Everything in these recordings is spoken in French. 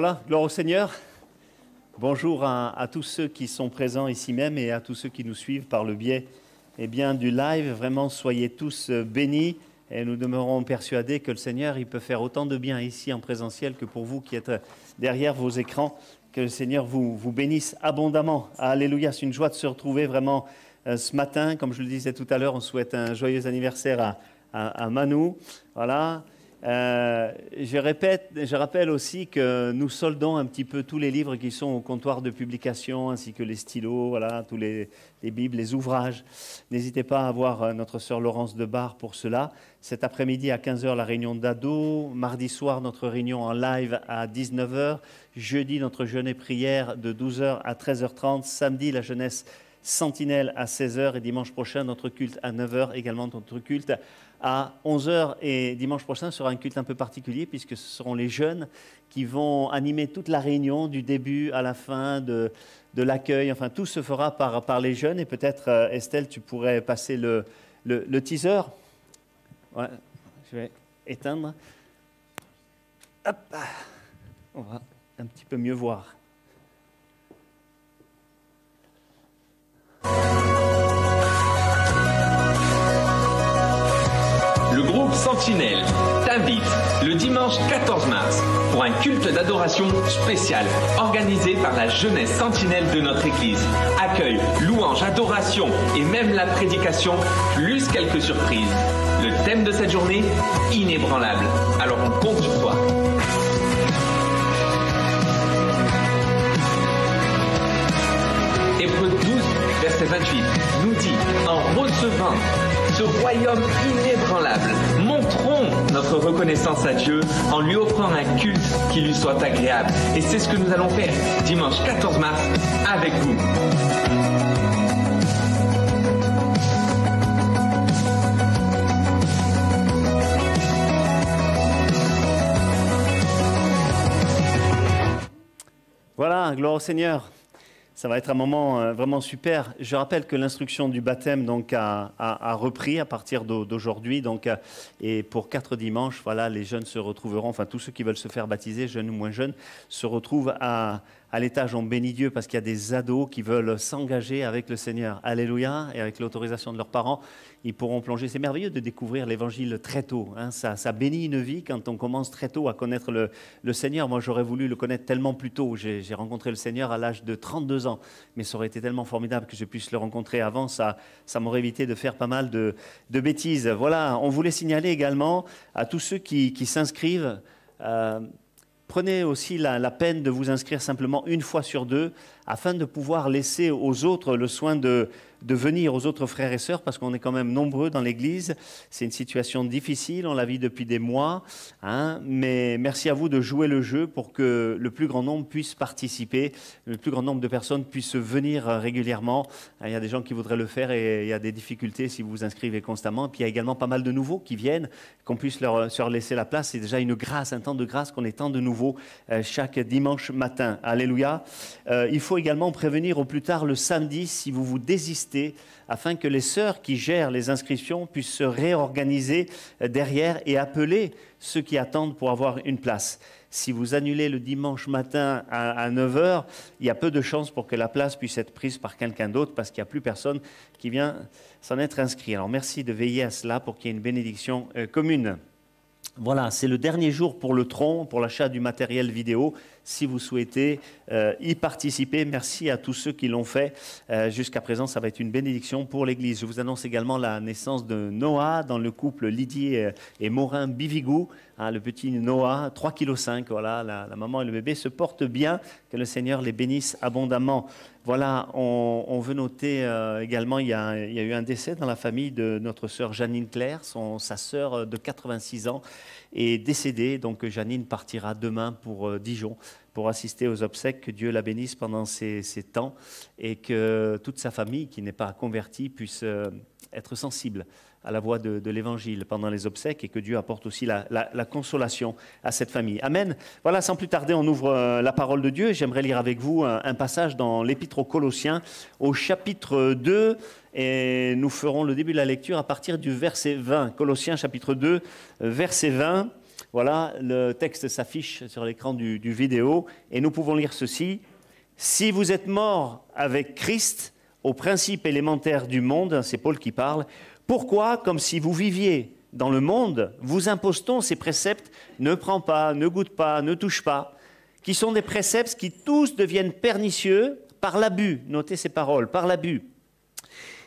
Voilà, gloire au Seigneur. Bonjour à, tous ceux qui sont présents ici même et à tous ceux qui nous suivent par le biais eh bien, du live. Vraiment, soyez tous euh, bénis et nous demeurons persuadés que le Seigneur, il peut faire autant de bien ici en présentiel que pour vous qui êtes derrière vos écrans. Que le Seigneur vous, vous bénisse abondamment. Alléluia, c'est une joie de se retrouver vraiment euh, ce matin. Comme je le disais tout à l'heure, on souhaite un joyeux anniversaire à, à, à Manu. Voilà. Euh, je, répète, je rappelle aussi que nous soldons un petit peu tous les livres qui sont au comptoir de publication, ainsi que les stylos, voilà, tous les, Bibles, les ouvrages. N'hésitez pas à voir euh, notre sœur Laurence Debar pour cela. Cet après-midi à 15h, la réunion d'ado. Mardi soir, notre réunion en live à 19h. Jeudi, notre jeûne et prière de 12h à 13h30. Samedi, la jeunesse sentinelle à 16h. Et dimanche prochain, notre culte à 9h, également notre culte à 11h et dimanche prochain sera un culte un peu particulier puisque ce seront les jeunes qui vont animer toute la réunion du début à la fin de, de l'accueil. Enfin, tout se fera par, par les jeunes et peut-être, euh, Estelle, tu pourrais passer le, le, teaser. Ouais, je vais éteindre. Hop, on va un petit peu mieux voir. Sentinelle t'invite le dimanche 14 mars pour un culte d'adoration spécial organisé par la jeunesse sentinelle de notre église. Accueil, louange, adoration et même la prédication, plus quelques surprises. Le thème de cette journée, inébranlable. Alors verset 28 nous dit, en recevant ce royaume inébranlable. Montrons notre reconnaissance à Dieu en lui offrant un culte qui lui soit agréable. Et c'est ce que nous allons faire dimanche 14 mars avec vous. Voilà, gloire au Seigneur. Ça va être un moment euh, vraiment super. Je rappelle que l'instruction du baptême a, repris à partir d'aujourd'hui. Euh, et pour quatre dimanches, voilà, les jeunes se retrouveront, enfin tous ceux qui veulent se faire baptiser, jeunes ou moins jeunes, se retrouvent à, à l'étage, on bénit Dieu parce qu'il y a des ados qui veulent s'engager avec le Seigneur. Alléluia. Et avec l'autorisation de leurs parents, ils pourront plonger. C'est merveilleux de découvrir l'évangile très tôt. Hein. Ça, ça, bénit une vie quand on commence très tôt à connaître le, Seigneur. Moi, j'aurais voulu le connaître tellement plus tôt. J'ai rencontré le Seigneur à l'âge de 32 ans. Mais ça aurait été tellement formidable que je puisse le rencontrer avant. Ça, ça m'aurait évité de faire pas mal de, bêtises. Voilà. On voulait signaler également à tous ceux qui, qui s'inscrivent. Euh, prenez aussi la, peine de vous inscrire simplement une fois sur deux afin de pouvoir laisser aux autres le soin de, de venir aux autres frères et sœurs, parce qu'on est quand même nombreux dans l'Église. C'est une situation difficile, on la vit depuis des mois, hein, mais merci à vous de jouer le jeu pour que le plus grand nombre puisse participer, le plus grand nombre de personnes puissent venir régulièrement. Il y a des gens qui voudraient le faire et il y a des difficultés si vous vous inscrivez constamment. Et puis il y a également pas mal de nouveaux qui viennent, qu'on puisse leur, leur laisser la place. C'est déjà une grâce, un temps de grâce qu'on est tant de nouveaux euh, chaque dimanche matin. Alléluia. Euh, il faut également prévenir au plus tard le samedi si vous vous désistez afin que les sœurs qui gèrent les inscriptions puissent se réorganiser derrière et appeler ceux qui attendent pour avoir une place. Si vous annulez le dimanche matin à 9h, il y a peu de chances pour que la place puisse être prise par quelqu'un d'autre parce qu'il n'y a plus personne qui vient s'en être inscrit. Alors merci de veiller à cela pour qu'il y ait une bénédiction euh, commune. Voilà, c'est le dernier jour pour le tronc, pour l'achat du matériel vidéo. Si vous souhaitez euh, y participer, merci à tous ceux qui l'ont fait. Euh, jusqu'à présent, ça va être une bénédiction pour l'Église. Je vous annonce également la naissance de Noah dans le couple Lydie et Morin Bivigou. Hein, le petit Noah, 3,5 kg. Voilà, la, maman et le bébé se portent bien. Que le Seigneur les bénisse abondamment. Voilà, on, veut noter euh, également, il y, a, il y, a, eu un décès dans la famille de notre sœur Janine Claire, son, sa sœur de 86 ans est décédée. Donc Janine partira demain pour euh, Dijon pour assister aux obsèques. Que Dieu la bénisse pendant ces, ces temps et que toute sa famille qui n'est pas convertie puisse euh, être sensible à la voix de, l'Évangile pendant les obsèques et que Dieu apporte aussi la, consolation à cette famille. Amen. Voilà, sans plus tarder, on ouvre euh, la parole de Dieu. J'aimerais lire avec vous un, passage dans l'Épître aux Colossiens au chapitre 2 et nous ferons le début de la lecture à partir du verset 20. Colossiens chapitre 2, verset 20. Voilà, le texte s'affiche sur l'écran du, du vidéo et nous pouvons lire ceci. Si vous êtes mort avec Christ aux principes élémentaires du monde, c'est Paul qui parle, pourquoi, comme si vous viviez dans le monde, vous impose-t-on ces préceptes ne prends pas, ne goûte pas, ne touche pas, qui sont des préceptes qui tous deviennent pernicieux par l'abus, notez ces paroles, par l'abus,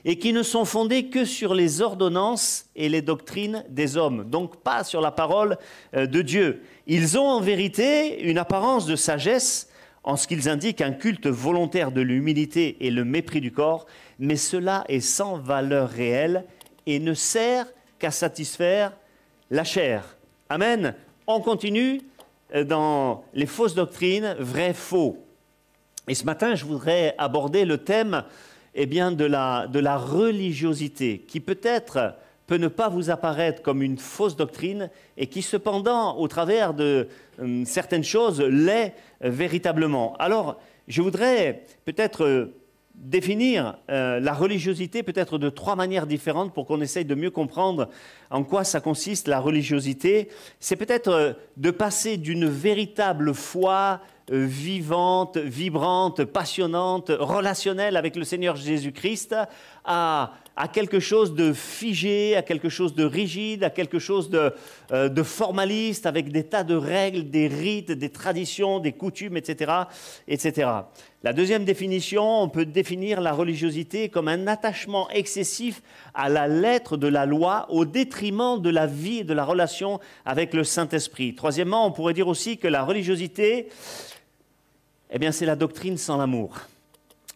et qui ne sont fondés que sur les ordonnances et les doctrines des hommes, donc pas sur la parole euh, de Dieu. Ils ont en vérité une apparence de sagesse en ce qu'ils indiquent un culte volontaire de l'humilité et le mépris du corps, mais cela est sans valeur réelle et ne sert qu'à satisfaire la chair. Amen. On continue euh, dans les fausses doctrines, vrai, faux. Et ce matin, je voudrais aborder le thème eh bien, de, la, de la religiosité, qui peut-être peut ne pas vous apparaître comme une fausse doctrine et qui cependant, au travers de euh, certaines choses, l'est euh, véritablement. Alors, je voudrais peut-être définir la religiosité peut-être de trois manières différentes pour qu'on essaye de mieux comprendre en quoi ça consiste la religiosité. C'est peut-être de passer d'une véritable foi euh, vivante, vibrante, passionnante, relationnelle avec le Seigneur Jésus-Christ à, quelque chose de figé, à quelque chose de rigide, à quelque chose de, euh, formaliste, avec des tas de règles, des rites, des traditions, des coutumes, etc., etc. La deuxième définition, on peut définir la religiosité comme un attachement excessif à la lettre de la loi au détriment de la vie et de la relation avec le Saint-Esprit. Troisièmement, on pourrait dire aussi que la religiosité, eh bien, c'est la doctrine sans l'amour.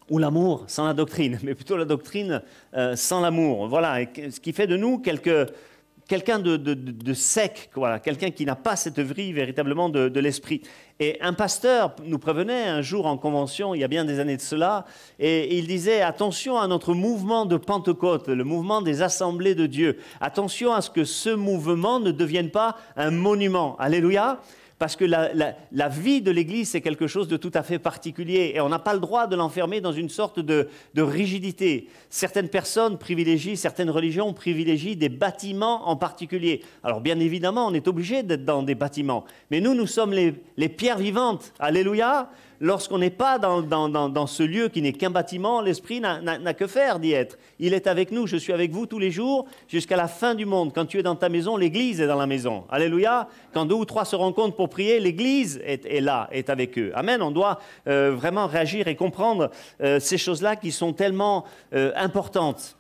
Ou l'amour sans la doctrine, mais plutôt la doctrine euh, sans l'amour. Voilà, ce qui fait de nous quelqu'un de, sec, voilà, quelqu'un qui n'a pas cette vie véritablement de, de l'esprit. Et un pasteur nous prévenait un jour en convention, il y a bien des années de cela, et il disait attention à notre mouvement de Pentecôte, le mouvement des assemblées de Dieu. Attention à ce que ce mouvement ne devienne pas un monument. Alléluia parce que la, vie de l'Église, c'est quelque chose de tout à fait particulier, et on n'a pas le droit de l'enfermer dans une sorte de, rigidité. Certaines personnes privilégient, certaines religions privilégient des bâtiments en particulier. Alors bien évidemment, on est obligé d'être dans des bâtiments, mais nous, nous sommes les pierres vivantes. Alléluia lorsqu'on n'est pas dans, ce lieu qui n'est qu'un bâtiment, l'Esprit n'a que faire d'y être. Il est avec nous, je suis avec vous tous les jours jusqu'à la fin du monde. Quand tu es dans ta maison, l'Église est dans la maison. Alléluia. Quand deux ou trois se rencontrent pour prier, l'Église est, là, est avec eux. Amen. On doit euh, vraiment réagir et comprendre euh, ces choses-là qui sont tellement euh, importantes.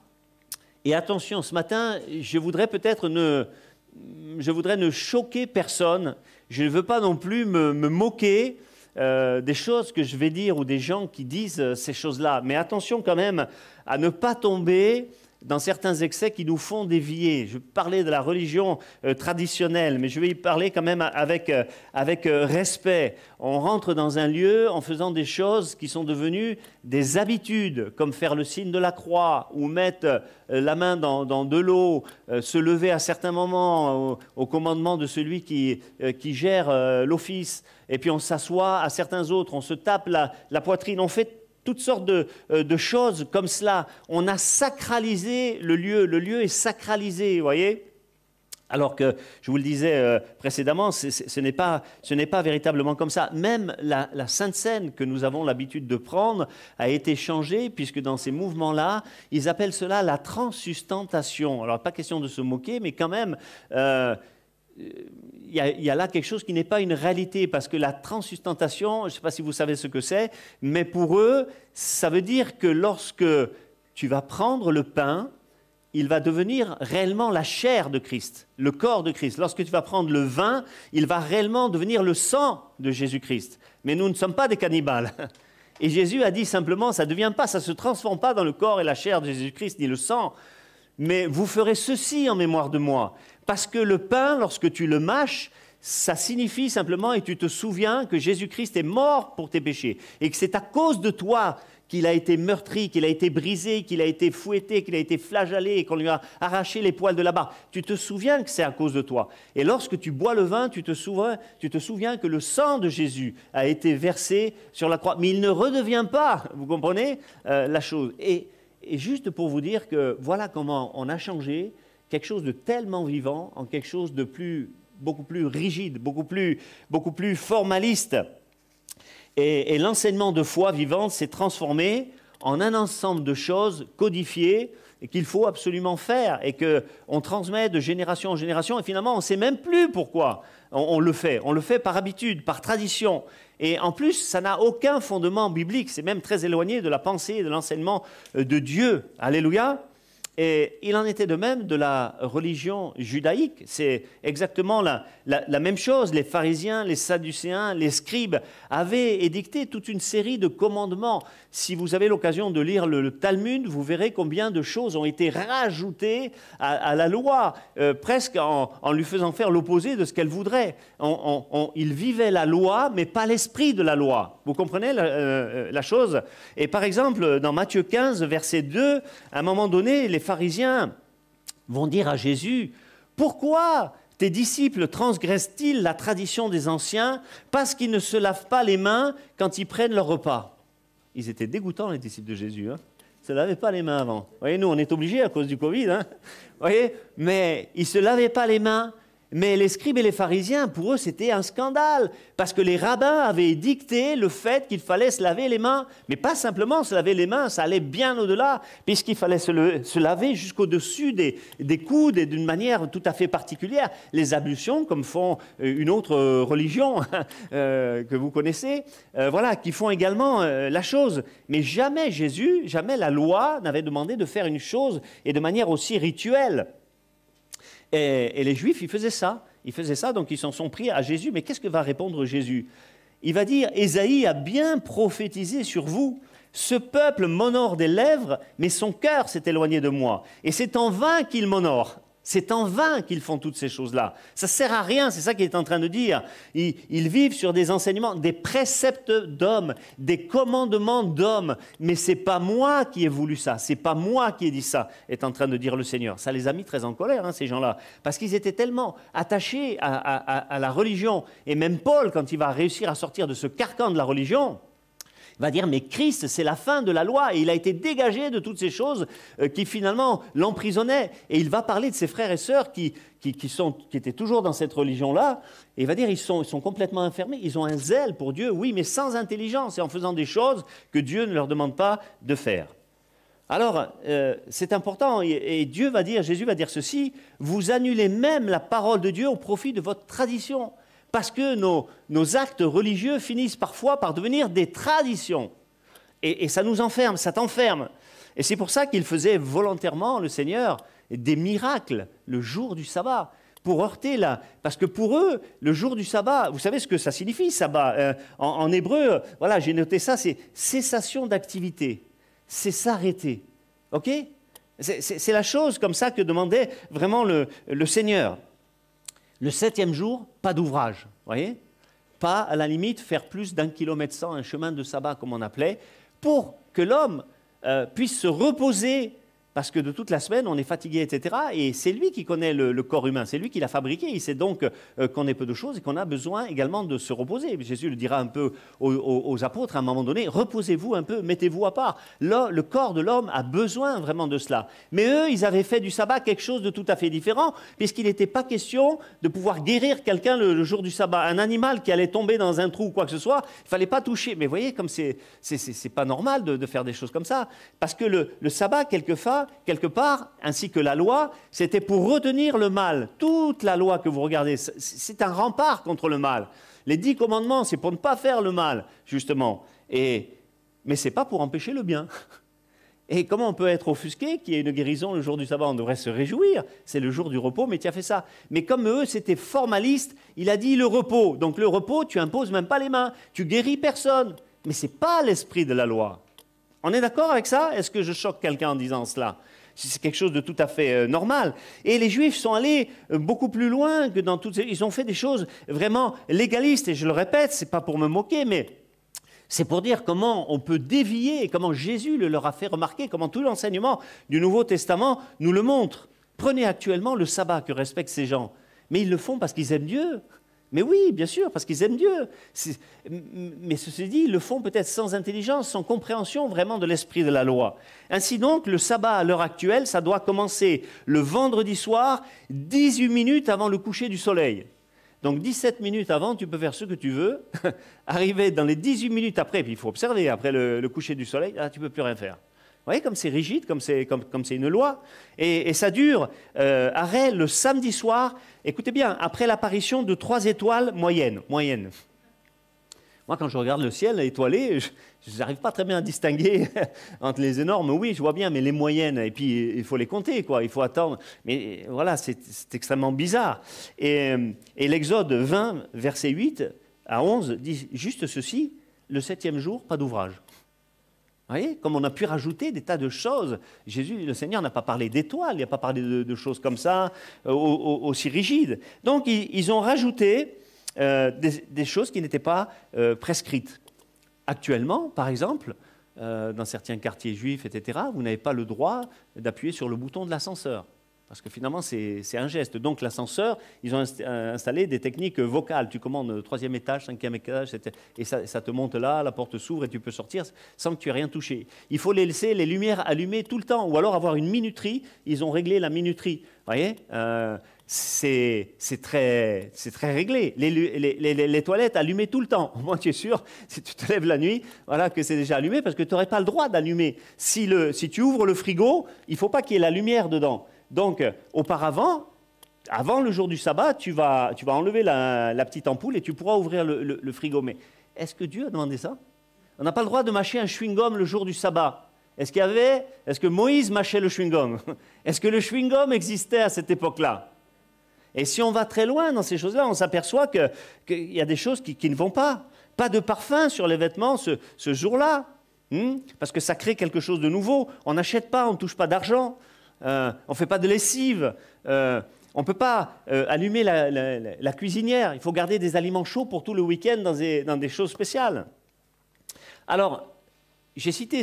Et attention, ce matin, je voudrais peut-être ne, je voudrais ne choquer personne. Je ne veux pas non plus me moquer euh, des choses que je vais dire ou des gens qui disent euh, ces choses-là. Mais attention quand même à ne pas tomber dans certains excès qui nous font dévier. Je parlais de la religion euh, traditionnelle, mais je vais y parler quand même avec, euh, avec euh, respect. On rentre dans un lieu en faisant des choses qui sont devenues des habitudes, comme faire le signe de la croix ou mettre la main dans, dans de l'eau, se lever à certains moments au, commandement de celui qui, qui gère l'office, et puis on s'assoit à certains autres, on se tape la, la poitrine, on fait toutes sortes euh, de, choses comme cela. On a sacralisé le lieu. Le lieu est sacralisé, vous voyez alors que, je vous le disais euh, précédemment, ce n'est pas, véritablement comme ça. Même la, Sainte Seine que nous avons l'habitude de prendre a été changée, puisque dans ces mouvements-là, ils appellent cela la transustantation. Alors, pas question de se moquer, mais quand même, euh, il y, a, là quelque chose qui n'est pas une réalité, parce que la transustantation, je ne sais pas si vous savez ce que c'est, mais pour eux, ça veut dire que lorsque tu vas prendre le pain, il va devenir réellement la chair de Christ, le corps de Christ. Lorsque tu vas prendre le vin, il va réellement devenir le sang de Jésus-Christ. Mais nous ne sommes pas des cannibales. Et Jésus a dit simplement, ça ne devient pas, ça ne se transforme pas dans le corps et la chair de Jésus-Christ, ni le sang. Mais vous ferez ceci en mémoire de moi. Parce que le pain, lorsque tu le mâches, ça signifie simplement, et tu te souviens que Jésus-Christ est mort pour tes péchés, et que c'est à cause de toi qu'il a été meurtri, qu'il a été brisé, qu'il a été fouetté, qu'il a été flagellé, et qu'on lui a arraché les poils de la barbe. Tu te souviens que c'est à cause de toi. Et lorsque tu bois le vin, tu te souviens, tu te souviens que le sang de Jésus a été versé sur la croix. Mais il ne redevient pas, vous comprenez, euh, la chose. et juste pour vous dire que voilà comment on a changé quelque chose de tellement vivant en quelque chose de plus beaucoup plus rigide, beaucoup plus, beaucoup plus formaliste. Et, l'enseignement de foi vivante s'est transformé en un ensemble de choses codifiées et qu'il faut absolument faire et qu'on transmet de génération en génération et finalement on ne sait même plus pourquoi on, le fait. On le fait par habitude, par tradition. Et en plus, ça n'a aucun fondement biblique, c'est même très éloigné de la pensée et de l'enseignement euh, de Dieu. Alléluia. Et il en était de même de la religion judaïque. C'est exactement la, même chose. Les pharisiens, les sadducéens, les scribes avaient édicté toute une série de commandements. Si vous avez l'occasion de lire le, Talmud, vous verrez combien de choses ont été rajoutées à, la loi, euh, presque en, lui faisant faire l'opposé de ce qu'elle voudrait. il vivait la loi, mais pas l'esprit de la loi. Vous comprenez la, euh, la chose? Et par exemple, dans Matthieu 15, verset 2, à un moment donné, les pharisiens vont dire à Jésus, pourquoi tes disciples transgressent-ils la tradition des anciens parce qu'ils ne se lavent pas les mains quand ils prennent leur repas? Ils étaient dégoûtants, les disciples de Jésus. Hein ils ne se lavaient pas les mains avant. Vous voyez, nous, on est obligés à cause du Covid. Hein voyez Mais ils ne se lavaient pas les mains. Mais les scribes et les pharisiens, pour eux, c'était un scandale, parce que les rabbins avaient dicté le fait qu'il fallait se laver les mains, mais pas simplement se laver les mains, ça allait bien au-delà, puisqu'il fallait se, laver jusqu'au-dessus des, coudes et d'une manière tout à fait particulière. Les ablutions, comme font euh, une autre euh, religion euh, que vous connaissez, voilà, qui font également la chose. Mais jamais Jésus, jamais la loi n'avait demandé de faire une chose et de manière aussi rituelle. Et, les Juifs, ils faisaient ça. Ils faisaient ça, donc ils s'en sont pris à Jésus. Mais qu'est-ce que va répondre Jésus? Il va dire, Ésaïe a bien prophétisé sur vous. Ce peuple m'honore des lèvres, mais son cœur s'est éloigné de moi. Et c'est en vain qu'il m'honore. C'est en vain qu'ils font toutes ces choses-là. Ça ne sert à rien, c'est ça qu'il est en train de dire. Ils, vivent sur des enseignements, des préceptes d'hommes, des commandements d'hommes. Mais ce n'est pas moi qui ai voulu ça, c'est pas moi qui ai dit ça, est en train de dire le Seigneur. Ça les a mis très en colère, hein, ces gens-là, parce qu'ils étaient tellement attachés à la religion. Et même Paul, quand il va réussir à sortir de ce carcan de la religion, va dire, mais Christ, c'est la fin de la loi, et il a été dégagé de toutes ces choses euh, qui finalement l'emprisonnaient. Et il va parler de ses frères et sœurs qui, qui, sont, qui étaient toujours dans cette religion-là, et il va dire, ils sont, ils sont complètement enfermés, ils ont un zèle pour Dieu, oui, mais sans intelligence, et en faisant des choses que Dieu ne leur demande pas de faire. Alors, euh, c'est important, et Dieu va dire, Jésus va dire ceci, vous annulez même la parole de Dieu au profit de votre tradition parce que nos, actes religieux finissent parfois par devenir des traditions. Et, ça nous enferme, ça t'enferme. Et c'est pour ça qu'il faisait volontairement, le Seigneur, des miracles le jour du sabbat pour heurter là. Parce que pour eux, le jour du sabbat, vous savez ce que ça signifie, sabbat euh, en, hébreu, voilà, j'ai noté ça, c'est cessation d'activité. C'est s'arrêter. OK? C'est la chose comme ça que demandait vraiment le Seigneur. Le septième jour, pas d'ouvrage, voyez Pas, à la limite, faire plus d'un kilomètre cent, un chemin de sabbat, comme on appelait, pour que l'homme euh, puisse se reposer parce que de toute la semaine, on est fatigué, etc. Et c'est lui qui connaît le, corps humain, c'est lui qui l'a fabriqué. Il sait donc euh, qu'on est peu de choses et qu'on a besoin également de se reposer. Jésus le dira un peu aux, apôtres à un moment donné, reposez-vous un peu, mettez-vous à part. le corps de l'homme a besoin vraiment de cela. Mais eux, ils avaient fait du sabbat quelque chose de tout à fait différent, puisqu'il n'était pas question de pouvoir guérir quelqu'un le, jour du sabbat. Un animal qui allait tomber dans un trou ou quoi que ce soit, il fallait pas toucher. Mais voyez, comme c'est pas normal de, faire des choses comme ça, parce que le, le sabbat, quelquefois, quelque part, ainsi que la loi, c'était pour retenir le mal. Toute la loi que vous regardez, c'est un rempart contre le mal. Les dix commandements, c'est pour ne pas faire le mal, justement. Et, mais ce n'est pas pour empêcher le bien. Et comment on peut être offusqué qu'il y ait une guérison le jour du sabbat? On devrait se réjouir, c'est le jour du repos, mais tu as fait ça. Mais comme eux, c'était formaliste, il a dit le repos. Donc le repos, tu imposes même pas les mains, tu guéris personne. Mais ce n'est pas l'esprit de la loi. On est d'accord avec ça? Est-ce que je choque quelqu'un en disant cela? C'est quelque chose de tout à fait euh, normal. Et les Juifs sont allés euh, beaucoup plus loin que dans toutes ces... Ils ont fait des choses vraiment légalistes. Et je le répète, ce n'est pas pour me moquer, mais c'est pour dire comment on peut dévier, comment Jésus le leur a fait remarquer, comment tout l'enseignement du Nouveau Testament nous le montre. Prenez actuellement le sabbat que respectent ces gens. Mais ils le font parce qu'ils aiment Dieu. Mais oui, bien sûr, parce qu'ils aiment Dieu. Mais ceci dit, ils le font peut-être sans intelligence, sans compréhension vraiment de l'esprit de la loi. Ainsi donc, le sabbat à l'heure actuelle, ça doit commencer le vendredi soir, 18 minutes avant le coucher du soleil. Donc 17 minutes avant, tu peux faire ce que tu veux. Arriver dans les 18 minutes après, puis il faut observer, après le, coucher du soleil, là, tu ne peux plus rien faire. Vous voyez comme c'est rigide, comme c'est comme, une loi. Et, ça dure, euh, le samedi soir, écoutez bien, après l'apparition de trois étoiles moyennes. moyennes. Moi, quand je regarde le ciel étoilé, je n'arrive pas très bien à distinguer entre les énormes. Oui, je vois bien, mais les moyennes, et puis il faut les compter, quoi. Il faut attendre. Mais voilà, c'est extrêmement bizarre. Et, et l'Exode 20, verset 8 à 11, dit juste ceci le septième jour, pas d'ouvrage. Vous voyez, comme on a pu rajouter des tas de choses. Jésus, le Seigneur, n'a pas parlé d'étoiles, il n'a pas parlé de, choses comme ça, euh, aussi rigides. Donc, ils ont rajouté euh, des, choses qui n'étaient pas euh, prescrites. Actuellement, par exemple, dans certains quartiers juifs, etc., vous n'avez pas le droit d'appuyer sur le bouton de l'ascenseur. Parce que finalement, c'est un geste. Donc l'ascenseur, ils ont installé des techniques vocales. Tu commandes troisième étage, cinquième étage, et ça, te monte là, la porte s'ouvre et tu peux sortir sans que tu aies rien touché. Il faut les laisser les lumières allumées tout le temps, ou alors avoir une minuterie. Ils ont réglé la minuterie. Vous voyez? C'est très, réglé. Les, toilettes allumées tout le temps. Au moins, tu es sûr, si tu te lèves la nuit, voilà, que c'est déjà allumé, parce que tu n'aurais pas le droit d'allumer. Si, si, tu ouvres le frigo, il ne faut pas qu'il y ait la lumière dedans. Donc, euh, auparavant, avant le jour du sabbat, tu vas, tu vas enlever la, petite ampoule et tu pourras ouvrir le, frigo. Mais est-ce que Dieu a demandé ça? On n'a pas le droit de mâcher un chewing-gum le jour du sabbat. Est-ce qu'il y avait, est-ce que Moïse mâchait le chewing-gum? Est-ce que le chewing-gum existait à cette époque-là? Et si on va très loin dans ces choses-là, on s'aperçoit qu'il y a des choses qui, ne vont pas. Pas de parfum sur les vêtements ce, jour-là, hmm? parce que ça crée quelque chose de nouveau. On n'achète pas, on ne touche pas d'argent, euh, on ne fait pas de lessive. Euh, on ne peut pas euh, allumer la, cuisinière. Il faut garder des aliments chauds pour tout le week-end dans des, choses spéciales. Alors, j'ai cité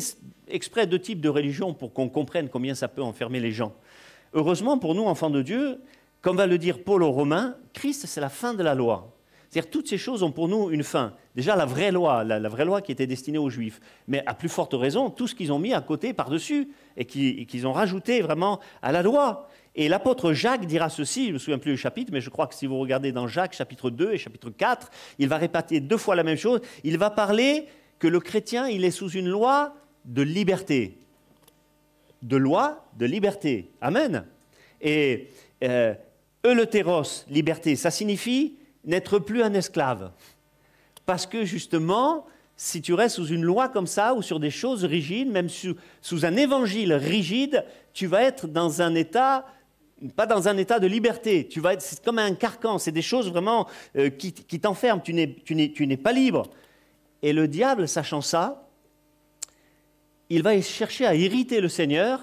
exprès deux types de religions pour qu'on comprenne combien ça peut enfermer les gens. Heureusement pour nous, enfants de Dieu, comme va le dire Paul aux Romains, Christ, c'est la fin de la loi. C'est-à-dire toutes ces choses ont pour nous une fin. Déjà la vraie loi, la, vraie loi qui était destinée aux Juifs, mais à plus forte raison, tout ce qu'ils ont mis à côté par-dessus et qu'ils ont rajouté vraiment à la loi. Et l'apôtre Jacques dira ceci, je ne me souviens plus du chapitre, mais je crois que si vous regardez dans Jacques chapitre 2 et chapitre 4, il va répéter deux fois la même chose. Il va parler que le chrétien, il est sous une loi de liberté. De loi de liberté. Amen. Et euh, liberté, ça signifie n'être plus un esclave. Parce que justement, si tu restes sous une loi comme ça ou sur des choses rigides, même sous, un évangile rigide, tu vas être dans un état, pas dans un état de liberté. Tu vas être c'est comme un carcan. C'est des choses vraiment euh, qui, t'enferment. Tu n'es pas libre. Et le diable, sachant ça, il va chercher à irriter le Seigneur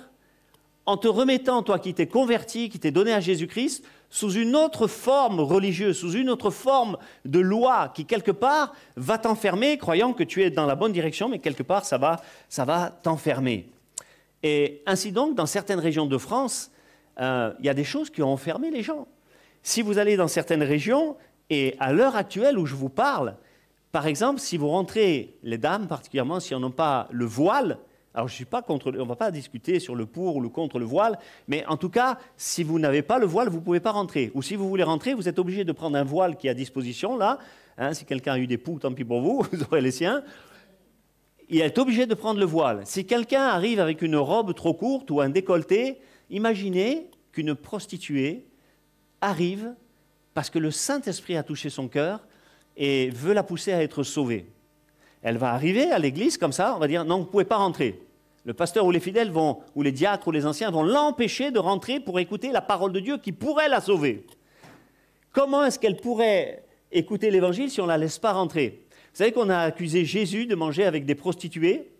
en te remettant, toi qui t'es converti, qui t'es donné à Jésus-Christ, sous une autre forme religieuse, sous une autre forme de loi qui, quelque part, va t'enfermer, croyant que tu es dans la bonne direction, mais quelque part, ça va, ça va t'enfermer. Et ainsi donc, dans certaines régions de France, euh, il y a des choses qui ont enfermé les gens. Si vous allez dans certaines régions, et à l'heure actuelle où je vous parle, par exemple, si vous rentrez, les dames particulièrement, si elles n'ont pas le voile, alors je suis pas contre, on ne va pas discuter sur le pour ou le contre le voile, mais en tout cas, si vous n'avez pas le voile, vous ne pouvez pas rentrer. Ou si vous voulez rentrer, vous êtes obligé de prendre un voile qui est à disposition, là. Hein, si quelqu'un a eu des poux, tant pis pour vous, vous aurez les siens. Il est obligé de prendre le voile. Si quelqu'un arrive avec une robe trop courte ou un décolleté, imaginez qu'une prostituée arrive parce que le Saint-Esprit a touché son cœur et veut la pousser à être sauvée. Elle va arriver à l'église comme ça, on va dire non, vous ne pouvez pas rentrer. Le pasteur ou les fidèles vont, ou les diacres ou les anciens vont l'empêcher de rentrer pour écouter la parole de Dieu qui pourrait la sauver. Comment est-ce qu'elle pourrait écouter l'évangile si on ne la laisse pas rentrer? Vous savez qu'on a accusé Jésus de manger avec des prostituées?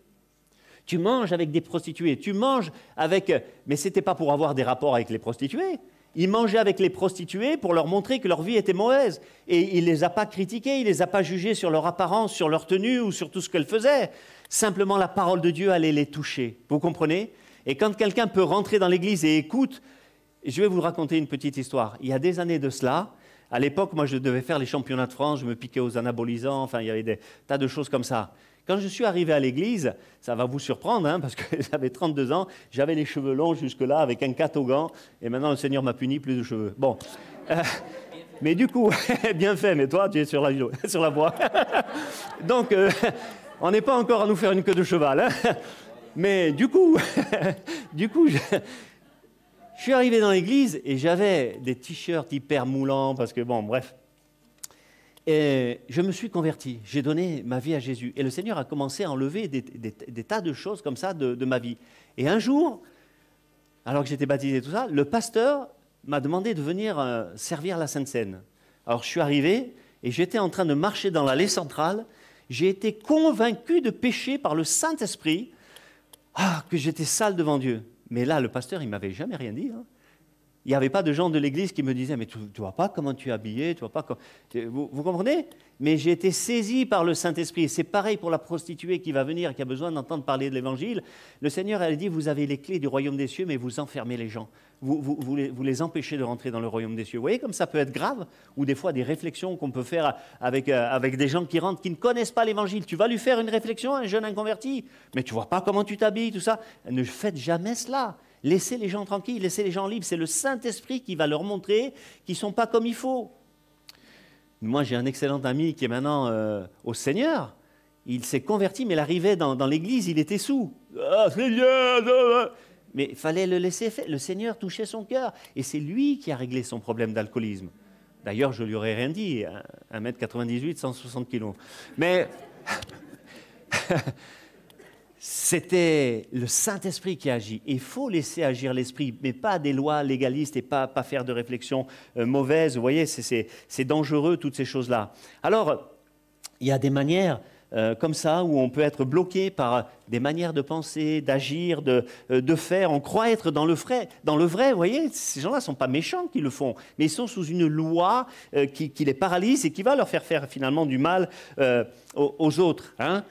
Tu manges avec des prostituées, tu manges avec... Mais ce n'était pas pour avoir des rapports avec les prostituées, il mangeait avec les prostituées pour leur montrer que leur vie était mauvaise. Et il ne les a pas critiquées, il ne les a pas jugées sur leur apparence, sur leur tenue ou sur tout ce qu'elles faisaient. Simplement, la parole de Dieu allait les toucher. Vous comprenez? Et quand quelqu'un peut rentrer dans l'église et écoute, je vais vous raconter une petite histoire. Il y a des années de cela, à l'époque, moi, je devais faire les championnats de France, je me piquais aux anabolisants, enfin, il y avait des tas de choses comme ça. Quand je suis arrivé à l'église, ça va vous surprendre, hein, parce que j'avais 32 ans, j'avais les cheveux longs jusque-là avec un catogan, et maintenant le Seigneur m'a puni, plus de cheveux. Bon. Euh, Mais du coup, bien fait, mais toi, tu es sur la, sur voie. Donc, euh, on n'est pas encore à nous faire une queue de cheval. Hein. Mais du coup, du coup, je, suis arrivé dans l'église et j'avais des t-shirts hyper moulants parce que, bon, bref. Et je me suis converti, j'ai donné ma vie à Jésus. Et le Seigneur a commencé à enlever des, tas de choses comme ça de, ma vie. Et un jour, alors que j'étais baptisé et tout ça, le pasteur m'a demandé de venir euh, servir la Sainte Seine. Alors je suis arrivé et j'étais en train de marcher dans l'allée centrale. J'ai été convaincu de pécher par le Saint-Esprit, ah, que j'étais sale devant Dieu. Mais là, le pasteur, il m'avait jamais rien dit. Hein. Il n'y avait pas de gens de l'église qui me disaient Mais tu ne vois pas comment tu es habillé, tu vois pas vous, vous, comprenez? Mais j'ai été saisi par le Saint-Esprit. C'est pareil pour la prostituée qui va venir, qui a besoin d'entendre parler de l'Évangile. Le Seigneur, elle dit Vous avez les clés du royaume des cieux, mais vous enfermez les gens. Vous, vous, les, vous, les, empêchez de rentrer dans le royaume des cieux. Vous voyez comme ça peut être grave? Ou des fois des réflexions qu'on peut faire avec, euh, avec des gens qui rentrent, qui ne connaissent pas l'Évangile. Tu vas lui faire une réflexion, un jeune inconverti, mais tu vois pas comment tu t'habilles, tout ça. Ne faites jamais cela. Laissez les gens tranquilles, laissez les gens libres. C'est le Saint-Esprit qui va leur montrer qu'ils ne sont pas comme il faut. Moi, j'ai un excellent ami qui est maintenant euh, au Seigneur. Il s'est converti, mais il arrivait dans, l'église, il était sous. Ah. Mais il fallait le laisser faire. Le Seigneur touchait son cœur. Et c'est lui qui a réglé son problème d'alcoolisme. D'ailleurs, je lui aurais rien dit. 1m98, 160 kg. Mais c'était le Saint-Esprit qui agit. Il faut laisser agir l'Esprit, mais pas des lois légalistes et pas, pas faire de réflexions euh, mauvaises. Vous voyez, c'est dangereux, toutes ces choses-là. Alors, il y a des manières euh, comme ça où on peut être bloqué par des manières de penser, d'agir, de, euh, de, faire. On croit être dans le vrai. Dans le vrai, vous voyez, ces gens-là ne sont pas méchants qui le font, mais ils sont sous une loi qui, les paralyse et qui va leur faire faire finalement du mal aux, aux, autres. Hein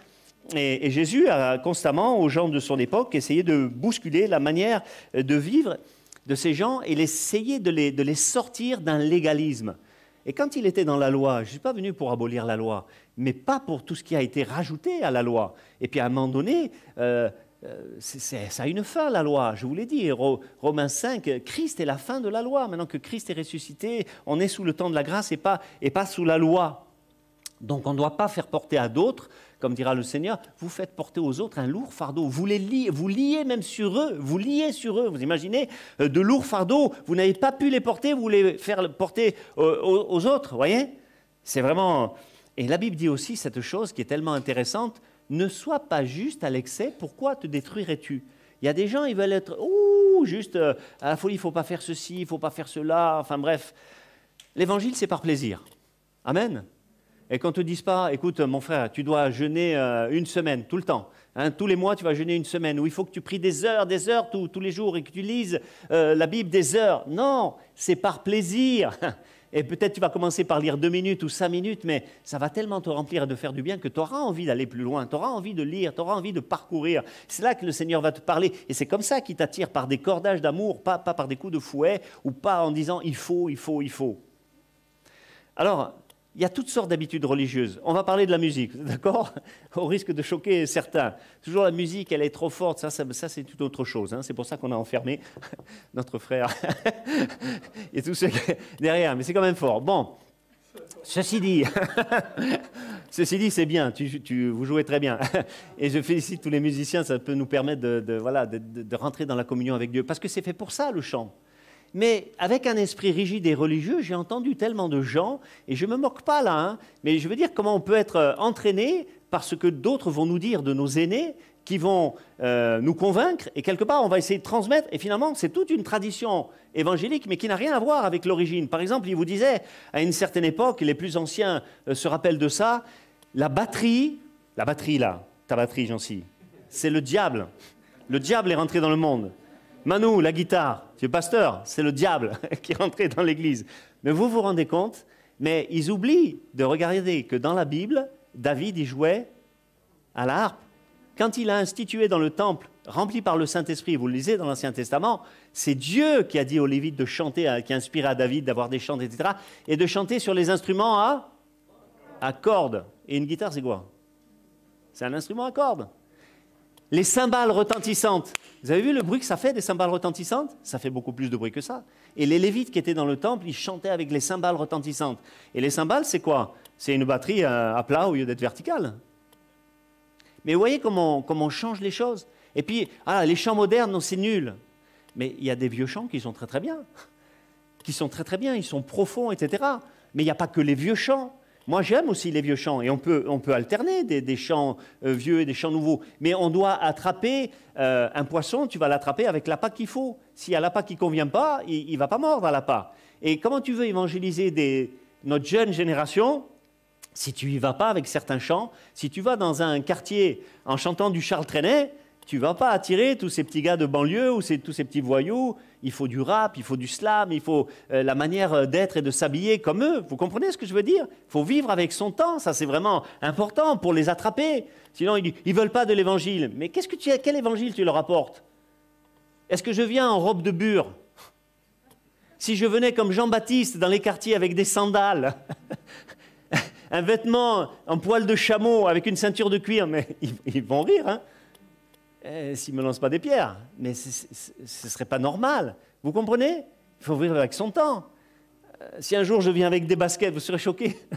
et, Jésus a constamment, aux gens de son époque, essayé de bousculer la manière de vivre de ces gens et essayer de les, de les sortir d'un légalisme. Et quand il était dans la loi, je ne suis pas venu pour abolir la loi, mais pas pour tout ce qui a été rajouté à la loi. Et puis à un moment donné, euh, euh, ça a une fin, la loi. Je vous l'ai dit, Romains 5, Christ est la fin de la loi. Maintenant que Christ est ressuscité, on est sous le temps de la grâce et pas, et pas sous la loi. Donc on ne doit pas faire porter à d'autres comme dira le Seigneur, vous faites porter aux autres un lourd fardeau. Vous les liez, vous liez même sur eux, vous liez sur eux. Vous imaginez euh, de lourds fardeaux, vous n'avez pas pu les porter, vous les faire porter euh, aux, autres, voyez? C'est vraiment. Et la Bible dit aussi cette chose qui est tellement intéressante ne sois pas juste à l'excès, pourquoi te détruirais-tu? Il y a des gens, ils veulent être ouh, juste euh, à la folie, il faut pas faire ceci, il faut pas faire cela, enfin bref. L'évangile, c'est par plaisir. Amen et qu'on ne te dise pas, écoute, mon frère, tu dois jeûner euh, une semaine, tout le temps. Hein, tous les mois, tu vas jeûner une semaine, ou il faut que tu pries des heures, des heures tous les jours et que tu lises euh, la Bible des heures. Non, c'est par plaisir. Et peut-être tu vas commencer par lire deux minutes ou cinq minutes, mais ça va tellement te remplir et de faire du bien que tu auras envie d'aller plus loin, tu auras envie de lire, tu auras envie de parcourir. C'est là que le Seigneur va te parler. Et c'est comme ça qu'il t'attire par des cordages d'amour, pas, pas par des coups de fouet ou pas en disant il faut, il faut, il faut. Alors, il y a toutes sortes d'habitudes religieuses. On va parler de la musique, d'accord? Au risque de choquer certains. Toujours la musique, elle est trop forte, ça, ça, c'est toute autre chose. Hein. C'est pour ça qu'on a enfermé notre frère et tous ceux derrière, mais c'est quand même fort. Bon, ceci dit, ceci dit, c'est bien, tu, vous jouez très bien. Et je félicite tous les musiciens, ça peut nous permettre de, voilà, de rentrer dans la communion avec Dieu, parce que c'est fait pour ça le chant. Mais avec un esprit rigide et religieux, j'ai entendu tellement de gens, et je ne me moque pas là, hein, mais je veux dire comment on peut être euh, entraîné par ce que d'autres vont nous dire de nos aînés, qui vont euh, nous convaincre, et quelque part on va essayer de transmettre, et finalement c'est toute une tradition évangélique, mais qui n'a rien à voir avec l'origine. Par exemple, il vous disait, à une certaine époque, les plus anciens euh, se rappellent de ça, la batterie, la batterie là, ta batterie, j'en suis, c'est le diable. Le diable est rentré dans le monde. Manu, la guitare, tu es pasteur, c'est le diable qui est rentré dans l'église. Mais vous vous rendez compte Mais ils oublient de regarder que dans la Bible, David y jouait à la harpe. Quand il a institué dans le temple, rempli par le Saint-Esprit, vous le lisez dans l'Ancien Testament, c'est Dieu qui a dit aux Lévites de chanter, qui a inspiré à David d'avoir des chants, etc., et de chanter sur les instruments à, à cordes. Et une guitare, c'est quoi? C'est un instrument à cordes. Les cymbales retentissantes. Vous avez vu le bruit que ça fait des cymbales retentissantes? Ça fait beaucoup plus de bruit que ça. Et les Lévites qui étaient dans le temple, ils chantaient avec les cymbales retentissantes. Et les cymbales, c'est quoi? C'est une batterie à plat au lieu d'être verticale. Mais vous voyez comment, comment on change les choses. Et puis, ah, les chants modernes, non, c'est nul. Mais il y a des vieux chants qui sont très très bien. Qui sont très très bien, ils sont profonds, etc. Mais il n'y a pas que les vieux chants. Moi, j'aime aussi les vieux chants, et on peut, on peut alterner des, chants euh, vieux et des chants nouveaux. Mais on doit attraper euh, un poisson, tu vas l'attraper avec l'appât qu'il faut. S'il y a l'appât qui ne convient pas, il ne va pas mordre à l'appât. Et comment tu veux évangéliser des, notre jeune génération si tu y vas pas avec certains chants? Si tu vas dans un quartier en chantant du Charles Trenet, tu vas pas attirer tous ces petits gars de banlieue ou tous ces petits voyous. Il faut du rap, il faut du slam, il faut euh, la manière d'être et de s'habiller comme eux. Vous comprenez ce que je veux dire? Il faut vivre avec son temps. Ça, c'est vraiment important pour les attraper. Sinon, ils ne veulent pas de l'évangile. Mais qu'est-ce que tu, quel évangile tu leur apportes? Est-ce que je viens en robe de bure? Si je venais comme Jean-Baptiste dans les quartiers avec des sandales, un vêtement en poil de chameau avec une ceinture de cuir, mais ils, vont rire. Hein eh, s'il ne me lance pas des pierres. Mais ce ne serait pas normal. Vous comprenez? Il faut vivre avec son temps. Euh, si un jour je viens avec des baskets, vous serez choqué.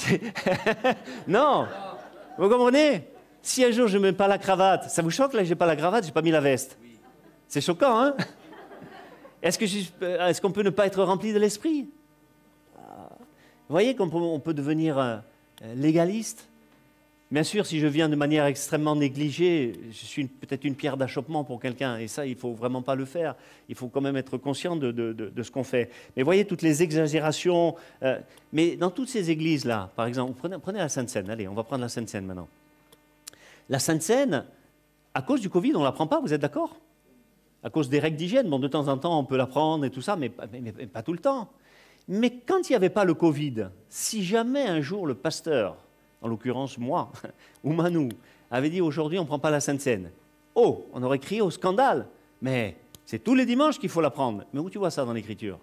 Non. Vous comprenez? Si un jour je ne mets pas la cravate, ça vous choque là que je n'ai pas la cravate, je n'ai pas mis la veste? C'est choquant, hein? Est-ce qu'on peut ne pas être rempli de l'esprit? Vous voyez qu'on peut, devenir euh, légaliste? Bien sûr, si je viens de manière extrêmement négligée, je suis peut-être une pierre d'achoppement pour quelqu'un, et ça, il ne faut vraiment pas le faire. Il faut quand même être conscient de, ce qu'on fait. Mais voyez toutes les exagérations. Euh, mais dans toutes ces églises-là, par exemple, prenez, la Sainte-Seine. Allez, on va prendre la Sainte-Seine maintenant. La Sainte-Seine, à cause du Covid, on ne la prend pas, vous êtes d'accord? À cause des règles d'hygiène. Bon, de temps en temps, on peut la prendre et tout ça, mais pas tout le temps. Mais quand il n'y avait pas le Covid, si jamais un jour le pasteur en l'occurrence moi, ou Manou, avait dit aujourd'hui on ne prend pas la Sainte Seine. Oh, on aurait crié au scandale. Mais c'est tous les dimanches qu'il faut la prendre. Mais où tu vois ça dans l'Écriture?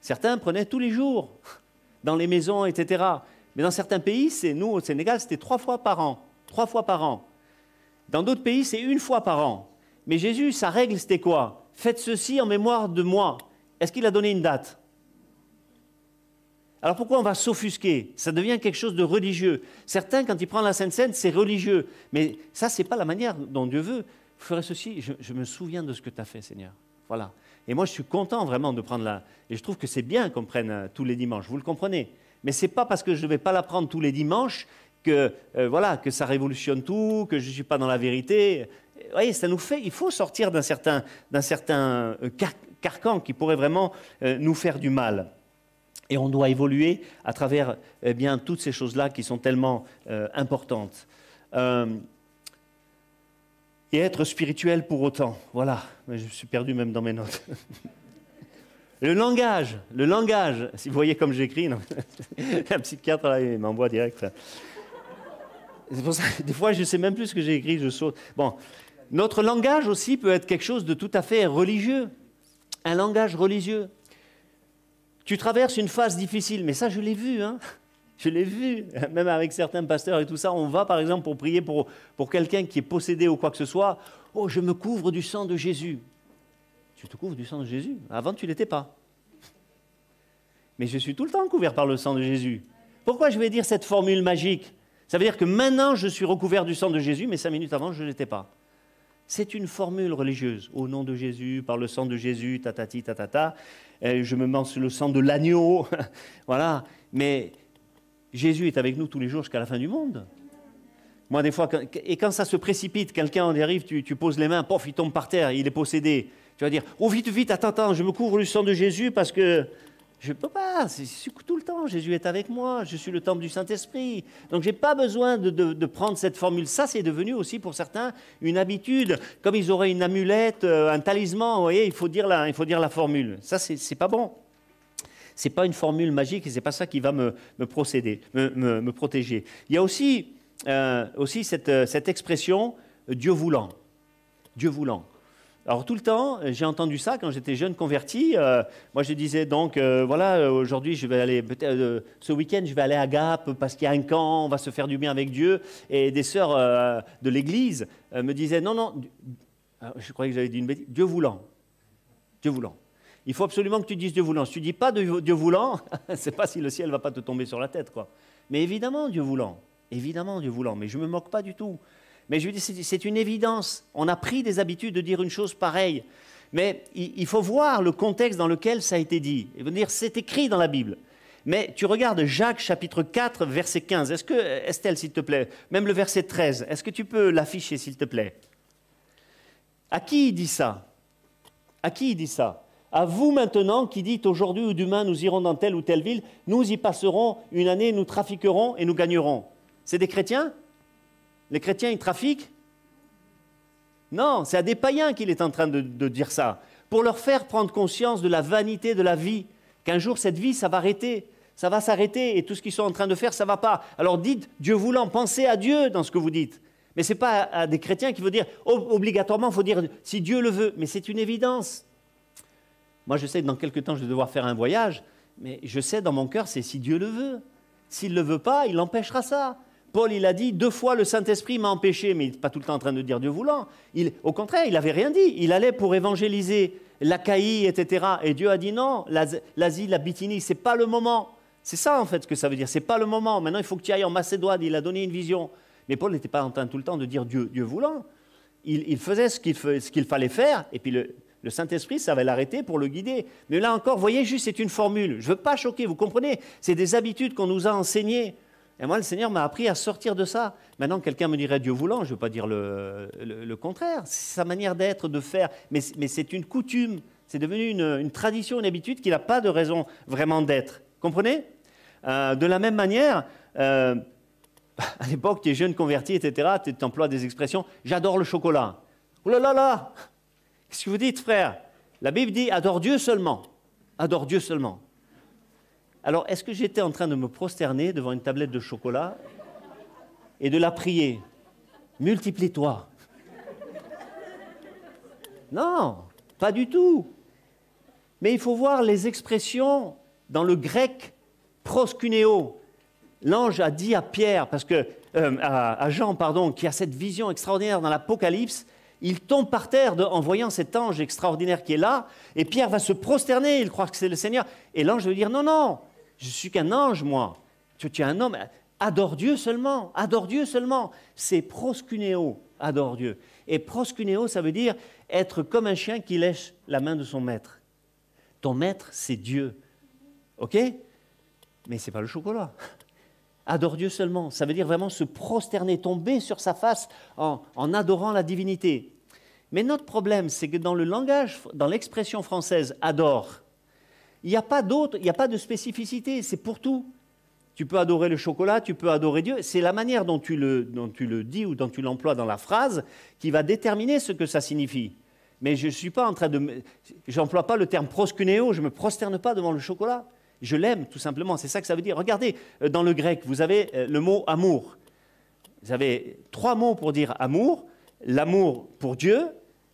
Certains prenaient tous les jours, dans les maisons, etc. Mais dans certains pays, c'est nous au Sénégal, c'était trois fois par an. Trois fois par an. Dans d'autres pays, c'est une fois par an. Mais Jésus, sa règle, c'était quoi? Faites ceci en mémoire de moi. Est-ce qu'il a donné une date? Alors pourquoi on va s'offusquer? Ça devient quelque chose de religieux. Certains, quand ils prennent la Sainte Seine, c'est religieux. Mais ça, ce n'est pas la manière dont Dieu veut. Vous ferez ceci, je, me souviens de ce que tu as fait, Seigneur. Voilà. Et moi, je suis content vraiment de prendre la... Et je trouve que c'est bien qu'on prenne euh, tous les dimanches, vous le comprenez. Mais ce n'est pas parce que je ne vais pas la prendre tous les dimanches que, euh, voilà, que ça révolutionne tout, que je ne suis pas dans la vérité. Vous voyez, ça nous fait... Il faut sortir d'un certain, certain euh, carcan qui pourrait vraiment nous faire du mal. Et on doit évoluer à travers eh toutes ces choses-là qui sont tellement euh, importantes. Euh, et être spirituel pour autant. Voilà, je suis perdu même dans mes notes. Le langage, le langage, si vous voyez comme j'écris, un psychiatre là, m'envoie direct. Pour ça, des fois, je ne sais même plus ce que j'ai écrit, je saute. Bon, notre langage aussi peut être quelque chose de tout à fait religieux, un langage religieux. Tu traverses une phase difficile, mais ça, je l'ai vu, hein je l'ai vu, même avec certains pasteurs et tout ça. On va, par exemple, pour prier pour, pour quelqu'un qui est possédé ou quoi que ce soit. Oh, je me couvre du sang de Jésus. Tu te couvres du sang de Jésus? Avant, tu l'étais pas. Mais je suis tout le temps couvert par le sang de Jésus. Pourquoi je vais dire cette formule magique? Ça veut dire que maintenant, je suis recouvert du sang de Jésus, mais cinq minutes avant, je ne l'étais pas. C'est une formule religieuse. Au nom de Jésus, par le sang de Jésus, tatati, tatata. Je me mens le sang de l'agneau. voilà. Mais Jésus est avec nous tous les jours jusqu'à la fin du monde. Moi, des fois, et quand ça se précipite, quelqu'un en arrive, tu, poses les mains, pof, il tombe par terre, il est possédé. Tu vas dire, oh vite, vite, attends, attends, je me couvre du sang de Jésus parce que je ne peux pas, c'est tout le temps. Jésus est avec moi, je suis le temple du Saint-Esprit. Donc je n'ai pas besoin de, prendre cette formule. Ça, c'est devenu aussi pour certains une habitude. Comme ils auraient une amulette, euh, un talisman, vous voyez, il faut dire la, il faut dire la formule. Ça, c'est n'est pas bon. Ce n'est pas une formule magique et ce n'est pas ça qui va me, procéder, me, protéger. Il y a aussi, euh, aussi cette, cette expression Dieu voulant. Dieu voulant. Alors tout le temps, j'ai entendu ça quand j'étais jeune converti. Euh, moi, je disais donc, euh, voilà, aujourd'hui, je vais aller, ce week-end, je vais aller à Gap parce qu'il y a un camp, on va se faire du bien avec Dieu. Et des sœurs de l'Église me disaient, non, non, je croyais que j'avais dit une bêtise, Dieu voulant, Dieu voulant. Il faut absolument que tu dises Dieu voulant. Si tu dis pas Dieu voulant, c'est pas si le ciel va pas te tomber sur la tête, quoi. Mais évidemment, Dieu voulant, évidemment, Dieu voulant. Mais je me moque pas du tout. Mais je dis, c'est une évidence. On a pris des habitudes de dire une chose pareille. Mais il faut voir le contexte dans lequel ça a été dit. Et dire, c'est écrit dans la Bible. Mais tu regardes Jacques chapitre 4, verset 15. Est-ce que, Estelle, s'il te plaît, même le verset 13, est-ce que tu peux l'afficher, s'il te plaît? À qui il dit ça? À qui il dit ça? À vous maintenant qui dites aujourd'hui ou demain nous irons dans telle ou telle ville, nous y passerons une année, nous trafiquerons et nous gagnerons. C'est des chrétiens? Les chrétiens, ils trafiquent Non, c'est à des païens qu'il est en train de, dire ça, pour leur faire prendre conscience de la vanité de la vie, qu'un jour cette vie, ça va arrêter, ça va s'arrêter, et tout ce qu'ils sont en train de faire, ça ne va pas. Alors dites, Dieu voulant, pensez à Dieu dans ce que vous dites. Mais ce n'est pas à, des chrétiens qu'il faut dire, obligatoirement, il faut dire, si Dieu le veut, mais c'est une évidence. Moi, je sais que dans quelques temps, je vais devoir faire un voyage, mais je sais dans mon cœur, c'est si Dieu le veut. S'il ne le veut pas, il empêchera ça. Paul, il a dit, deux fois le Saint-Esprit m'a empêché, mais il n'est pas tout le temps en train de dire Dieu voulant. au contraire, il n'avait rien dit. Il allait pour évangéliser l'Achaïe, etc. Et Dieu a dit non, l'Asie, la Bithynie, ce n'est pas le moment. C'est ça en fait ce que ça veut dire, ce n'est pas le moment. Maintenant, il faut que tu ailles en Macédoine, il a donné une vision. Mais Paul n'était pas en train tout le temps de dire Dieu, Dieu voulant. Il, faisait ce qu'il, fallait faire, et puis le, le Saint-Esprit, ça va l'arrêter pour le guider. Mais là encore, voyez juste, c'est une formule. Je ne veux pas choquer, vous comprenez? C'est des habitudes qu'on nous a enseignées. Et moi, le Seigneur m'a appris à sortir de ça. Maintenant, quelqu'un me dirait Dieu voulant, je ne veux pas dire le, contraire. C'est sa manière d'être, de faire. Mais, c'est une coutume. C'est devenu une, tradition, une habitude qui n'a pas de raison vraiment d'être. Comprenez? Euh, De la même manière, euh, à l'époque, tu es jeune converti, etc., tu emploies des expressions J'adore le chocolat. Oh là là là Qu'est-ce que vous dites, frère? La Bible dit Adore Dieu seulement. Adore Dieu seulement. Alors, est-ce que j'étais en train de me prosterner devant une tablette de chocolat et de la prier? Multiplie-toi. Non, pas du tout. Mais il faut voir les expressions dans le grec proskunéo. L'ange a dit à Pierre, parce que euh, à, Jean, pardon, qui a cette vision extraordinaire dans l'Apocalypse, il tombe par terre en voyant cet ange extraordinaire qui est là, et Pierre va se prosterner, il croit que c'est le Seigneur, et l'ange veut dire non, non, je suis qu'un ange, moi. Tu, es un homme. Adore Dieu seulement. Adore Dieu seulement. C'est proscunéo. Adore Dieu. Et proscunéo, ça veut dire être comme un chien qui lèche la main de son maître. Ton maître, c'est Dieu. OK? Mais ce n'est pas le chocolat. Adore Dieu seulement. Ça veut dire vraiment se prosterner, tomber sur sa face en adorant la divinité. Mais notre problème, c'est que dans le langage, dans l'expression française adore, il n'y a pas d'autre, il n'y a pas de spécificité, c'est pour tout. Tu peux adorer le chocolat, tu peux adorer Dieu. C'est la manière dont tu, le, dont tu le dis ou dont tu l'emploies dans la phrase qui va déterminer ce que ça signifie. Mais je ne suis pas en train de. J'emploie pas le terme proskunéo, je ne me prosterne pas devant le chocolat. Je l'aime, tout simplement. C'est ça que ça veut dire. Regardez, euh, dans le grec, vous avez euh, le mot amour. Vous avez trois mots pour dire amour l'amour pour Dieu,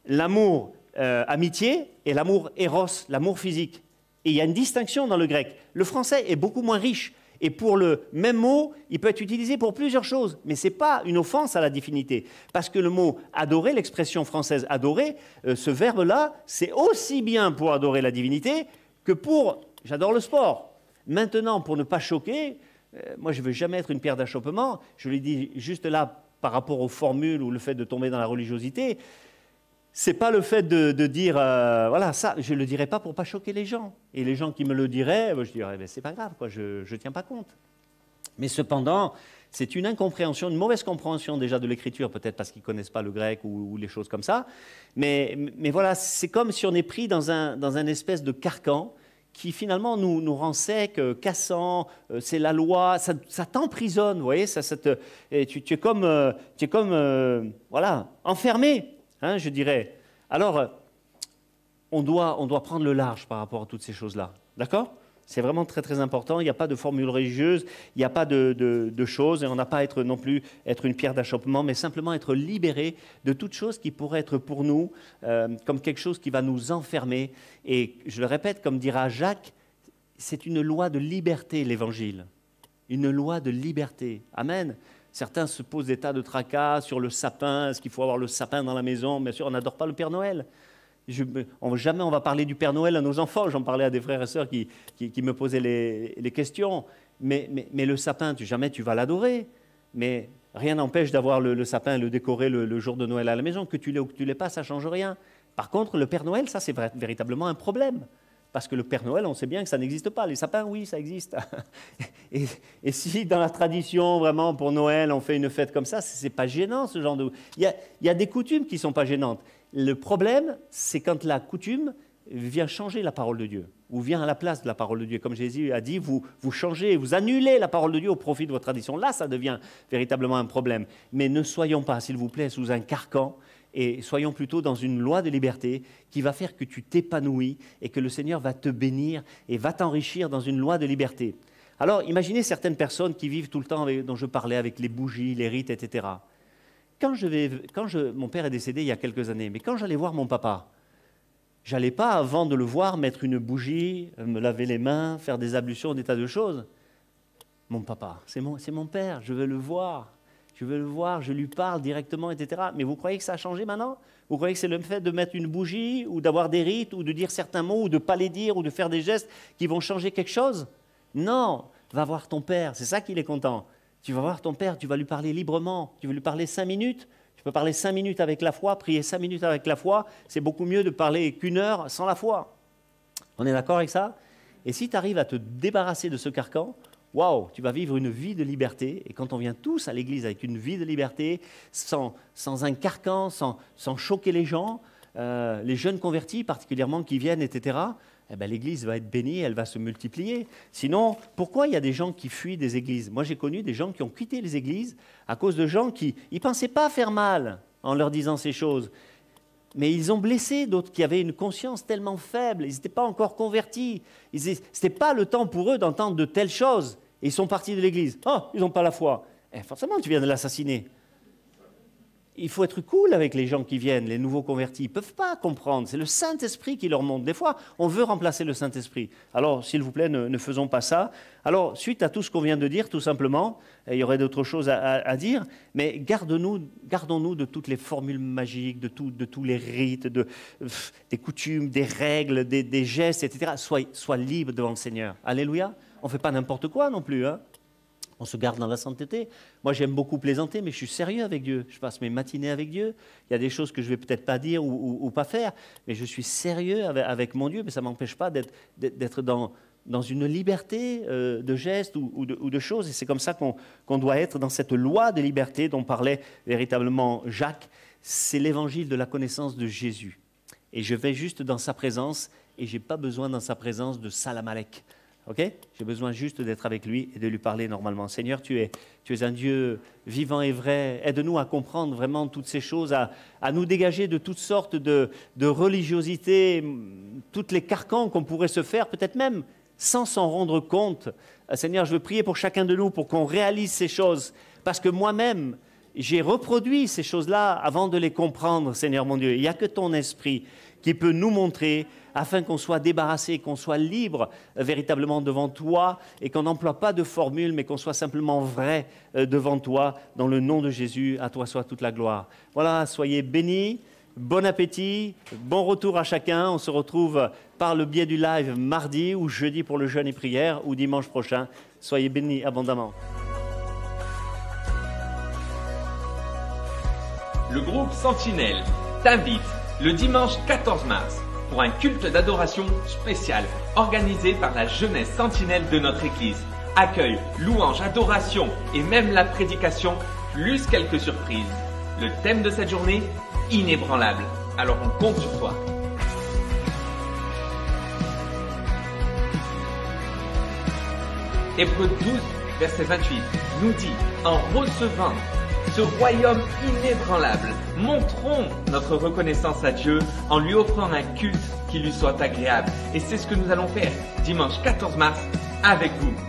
l'amour euh, amitié et l'amour éros, l'amour physique. Et il y a une distinction dans le grec. Le français est beaucoup moins riche. Et pour le même mot, il peut être utilisé pour plusieurs choses. Mais ce n'est pas une offense à la divinité. Parce que le mot adorer, l'expression française adorer, euh, ce verbe-là, c'est aussi bien pour adorer la divinité que pour j'adore le sport. Maintenant, pour ne pas choquer, euh, moi je ne veux jamais être une pierre d'achoppement. Je l'ai dit juste là par rapport aux formules ou le fait de tomber dans la religiosité c'est pas le fait de, dire euh, voilà ça je le dirais pas pour pas choquer les gens. Et les gens qui me le diraient je dirais c'est pas grave quoi je ne tiens pas compte. Mais cependant c'est une incompréhension une mauvaise compréhension déjà de l'écriture peut-être parce qu'ils connaissent pas le grec ou, les choses comme ça. Mais, mais voilà c'est comme si on est pris dans un dans un espèce de carcan qui finalement nous, nous rend sec, euh, cassant, euh, c'est la loi, ça, t'emprisonne, vous voyez, ça, ça te, tu, es comme, tu es comme voilà, enfermé Hein, je dirais. Alors, euh, on doit, on doit prendre le large par rapport à toutes ces choses-là. D'accord? C'est vraiment très très important. Il n'y a pas de formule religieuse, il n'y a pas de, choses, et on n'a pas à être non plus être une pierre d'achoppement, mais simplement être libéré de toute chose qui pourrait être pour nous euh, comme quelque chose qui va nous enfermer. Et je le répète, comme dira Jacques, c'est une loi de liberté, l'Évangile. Une loi de liberté. Amen. Certains se posent des tas de tracas sur le sapin. Est-ce qu'il faut avoir le sapin dans la maison? Bien sûr, on n'adore pas le Père Noël. Je, jamais on va parler du Père Noël à nos enfants. J'en parlais à des frères et sœurs qui, me posaient les, questions. Mais, le sapin, tu, jamais tu vas l'adorer. Mais rien n'empêche d'avoir le, sapin et le décorer le, jour de Noël à la maison. Que tu l'aies ou que tu l'aies pas, ça change rien. Par contre, le Père Noël, ça c'est véritablement un problème. Parce que le Père Noël, on sait bien que ça n'existe pas. Les sapins, oui, ça existe. et, si dans la tradition, vraiment, pour Noël, on fait une fête comme ça, ce n'est pas gênant, ce genre de... Il y a, il y a des coutumes qui ne sont pas gênantes. Le problème, c'est quand la coutume vient changer la parole de Dieu, ou vient à la place de la parole de Dieu. Comme Jésus a dit, vous, vous changez, vous annulez la parole de Dieu au profit de votre tradition. Là, ça devient véritablement un problème. Mais ne soyons pas, s'il vous plaît, sous un carcan et soyons plutôt dans une loi de liberté qui va faire que tu t'épanouis et que le Seigneur va te bénir et va t'enrichir dans une loi de liberté. Alors, imaginez certaines personnes qui vivent tout le temps, dont je parlais, avec les bougies, les rites, etc. Quand, je vais, quand je, mon père est décédé il y a quelques années, mais quand j'allais voir mon papa, j'allais pas, avant de le voir, mettre une bougie, me laver les mains, faire des ablutions, des tas de choses. Mon papa, c'est mon, mon père, je veux le voir je veux le voir, je lui parle directement, etc. Mais vous croyez que ça a changé maintenant? Vous croyez que c'est le fait de mettre une bougie ou d'avoir des rites ou de dire certains mots ou de ne pas les dire ou de faire des gestes qui vont changer quelque chose? Non, va voir ton père, c'est ça qu'il est content. Tu vas voir ton père, tu vas lui parler librement, tu veux lui parler cinq minutes, tu peux parler cinq minutes avec la foi, prier cinq minutes avec la foi, c'est beaucoup mieux de parler qu'une heure sans la foi. On est d'accord avec ça? Et si tu arrives à te débarrasser de ce carcan, waouh, tu vas vivre une vie de liberté. Et quand on vient tous à l'église avec une vie de liberté, sans, un carcan, sans, choquer les gens, euh, les jeunes convertis particulièrement qui viennent, etc., eh ben, l'église va être bénie, elle va se multiplier. Sinon, pourquoi il y a des gens qui fuient des églises? Moi, j'ai connu des gens qui ont quitté les églises à cause de gens qui ne pensaient pas faire mal en leur disant ces choses. Mais ils ont blessé d'autres qui avaient une conscience tellement faible, ils n'étaient pas encore convertis. Ce n'était pas le temps pour eux d'entendre de telles choses. Et ils sont partis de l'église. Oh, ils n'ont pas la foi. Eh, forcément, tu viens de l'assassiner il faut être cool avec les gens qui viennent, les nouveaux convertis. Ils ne peuvent pas comprendre. C'est le Saint-Esprit qui leur montre. Des fois, on veut remplacer le Saint-Esprit. Alors, s'il vous plaît, ne, faisons pas ça. Alors, suite à tout ce qu'on vient de dire, tout simplement, il y aurait d'autres choses à, dire, mais gardons-nous de toutes les formules magiques, de, tous les rites, des coutumes, des règles, des, gestes, etc. Sois, sois libre devant le Seigneur. Alléluia. On ne fait pas n'importe quoi non plus. Hein on se garde dans la sainteté. Moi, j'aime beaucoup plaisanter, mais je suis sérieux avec Dieu. Je passe mes matinées avec Dieu. Il y a des choses que je vais peut-être pas dire ou, pas faire, mais je suis sérieux avec, mon Dieu, mais ça m'empêche pas d'être dans, une liberté euh, de gestes ou, de, choses. Et c'est comme ça qu'on doit être dans cette loi de liberté dont parlait véritablement Jacques. C'est l'évangile de la connaissance de Jésus. Et je vais juste dans sa présence, et je n'ai pas besoin dans sa présence de Salamalek. J'ai besoin juste d'être avec lui et de lui parler normalement. Seigneur, tu es, tu es un Dieu vivant et vrai. Aide-nous à comprendre vraiment toutes ces choses, à, nous dégager de toutes sortes de, de religiosité, toutes les carcans qu'on pourrait se faire, peut-être même sans s'en rendre compte. Euh, Seigneur, je veux prier pour chacun de nous pour qu'on réalise ces choses, parce que moi-même, j'ai reproduit ces choses-là avant de les comprendre, Seigneur mon Dieu. Il n'y a que ton esprit qui peut nous montrer afin qu'on soit débarrassé, qu'on soit libre euh, véritablement devant toi et qu'on n'emploie pas de formule, mais qu'on soit simplement vrai euh, devant toi. Dans le nom de Jésus, à toi soit toute la gloire. Voilà, soyez bénis. Bon appétit, bon retour à chacun. On se retrouve par le biais du live mardi ou jeudi pour le jeûne et prière ou dimanche prochain. Soyez bénis abondamment. Le groupe Sentinelle t'invite le dimanche 14 mars pour un culte d'adoration spécial organisé par la jeunesse sentinelle de notre Église. Accueil, louange, adoration et même la prédication, plus quelques surprises. Le thème de cette journée, inébranlable. Alors on compte sur toi. Hébreu 12, verset 28 nous dit, en recevant ce royaume inébranlable. Montrons notre reconnaissance à Dieu en lui offrant un culte qui lui soit agréable. Et c'est ce que nous allons faire dimanche 14 mars avec vous.